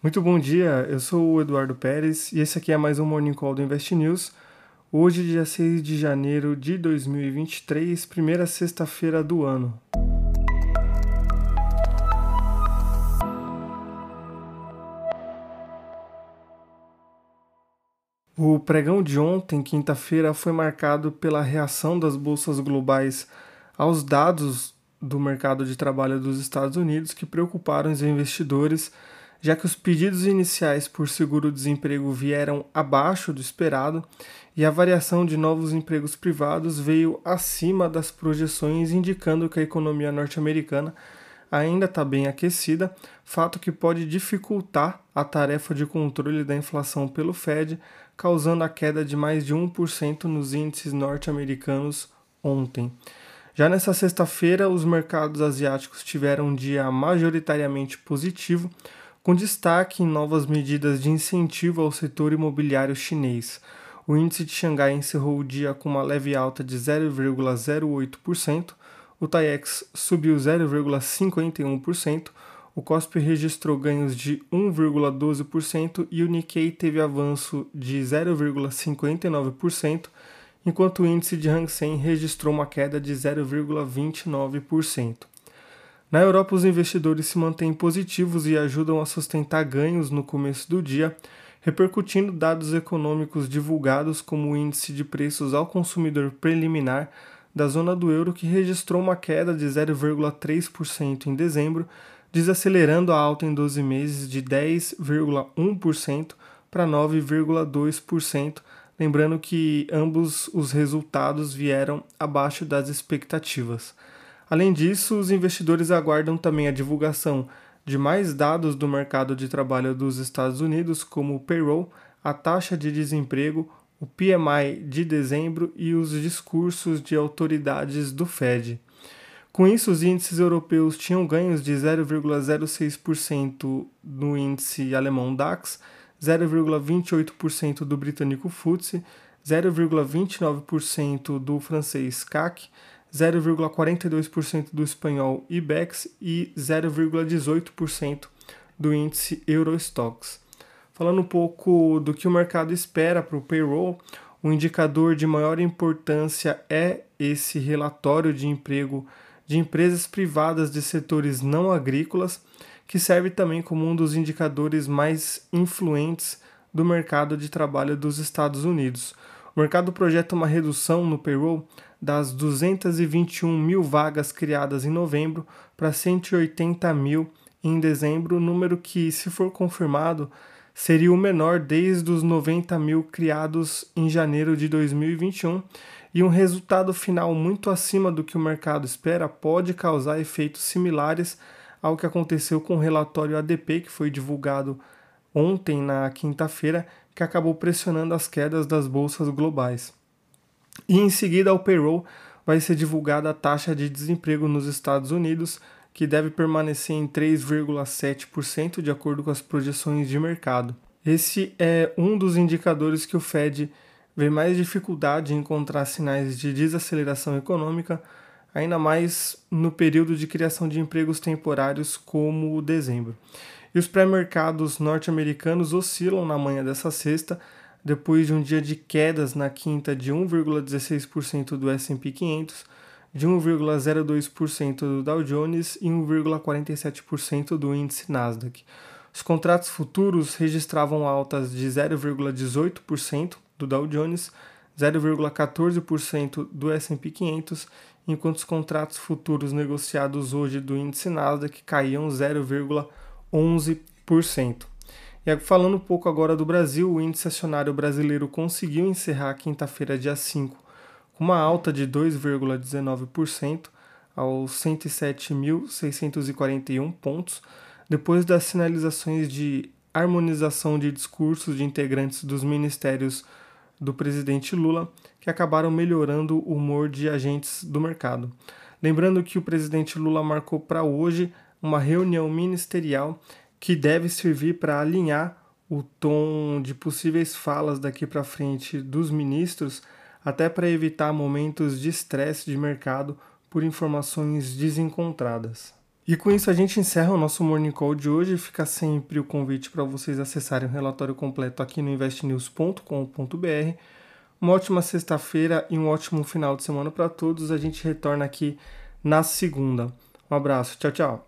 Muito bom dia, eu sou o Eduardo Pérez e esse aqui é mais um Morning Call do Invest News. Hoje, dia 6 de janeiro de 2023, primeira sexta-feira do ano. O pregão de ontem, quinta-feira, foi marcado pela reação das bolsas globais aos dados do mercado de trabalho dos Estados Unidos que preocuparam os investidores já que os pedidos iniciais por seguro-desemprego vieram abaixo do esperado e a variação de novos empregos privados veio acima das projeções, indicando que a economia norte-americana ainda está bem aquecida, fato que pode dificultar a tarefa de controle da inflação pelo Fed, causando a queda de mais de 1% nos índices norte-americanos ontem. Já nessa sexta-feira, os mercados asiáticos tiveram um dia majoritariamente positivo, com destaque em novas medidas de incentivo ao setor imobiliário chinês. O índice de Xangai encerrou o dia com uma leve alta de 0,08%, o TAIEX subiu 0,51%, o COSP registrou ganhos de 1,12% e o Nikkei teve avanço de 0,59%, enquanto o índice de Hang Seng registrou uma queda de 0,29%. Na Europa, os investidores se mantêm positivos e ajudam a sustentar ganhos no começo do dia, repercutindo dados econômicos divulgados como o índice de preços ao consumidor preliminar da zona do euro, que registrou uma queda de 0,3% em dezembro, desacelerando a alta em 12 meses de 10,1% para 9,2%, lembrando que ambos os resultados vieram abaixo das expectativas. Além disso, os investidores aguardam também a divulgação de mais dados do mercado de trabalho dos Estados Unidos, como o payroll, a taxa de desemprego, o PMI de dezembro e os discursos de autoridades do Fed. Com isso, os índices europeus tinham ganhos de 0,06% no índice alemão DAX, 0,28% do britânico FTSE, 0,29% do francês CAC, 0,42% do espanhol IBEX e 0,18% do índice Eurostox. Falando um pouco do que o mercado espera para o payroll, o indicador de maior importância é esse relatório de emprego de empresas privadas de setores não agrícolas, que serve também como um dos indicadores mais influentes do mercado de trabalho dos Estados Unidos. O mercado projeta uma redução no payroll das 221 mil vagas criadas em novembro para 180 mil em dezembro, número que, se for confirmado, seria o menor desde os 90 mil criados em janeiro de 2021 e um resultado final muito acima do que o mercado espera pode causar efeitos similares ao que aconteceu com o relatório ADP que foi divulgado ontem na quinta-feira, que acabou pressionando as quedas das bolsas globais. E em seguida ao payroll vai ser divulgada a taxa de desemprego nos Estados Unidos, que deve permanecer em 3,7% de acordo com as projeções de mercado. Esse é um dos indicadores que o Fed vê mais dificuldade em encontrar sinais de desaceleração econômica, ainda mais no período de criação de empregos temporários como o dezembro. E os pré-mercados norte-americanos oscilam na manhã dessa sexta, depois de um dia de quedas na quinta de 1,16% do S&P 500, de 1,02% do Dow Jones e 1,47% do índice Nasdaq. Os contratos futuros registravam altas de 0,18% do Dow Jones, 0,14% do S&P 500, enquanto os contratos futuros negociados hoje do índice Nasdaq caíam 0,11%. E falando um pouco agora do Brasil, o índice acionário brasileiro conseguiu encerrar quinta-feira, dia 5, com uma alta de 2,19% aos 107.641 pontos, depois das sinalizações de harmonização de discursos de integrantes dos ministérios do presidente Lula, que acabaram melhorando o humor de agentes do mercado. Lembrando que o presidente Lula marcou para hoje uma reunião ministerial que deve servir para alinhar o tom de possíveis falas daqui para frente dos ministros, até para evitar momentos de estresse de mercado por informações desencontradas. E com isso a gente encerra o nosso Morning Call de hoje. Fica sempre o convite para vocês acessarem o relatório completo aqui no investnews.com.br. Uma ótima sexta-feira e um ótimo final de semana para todos. A gente retorna aqui na segunda. Um abraço, tchau, tchau.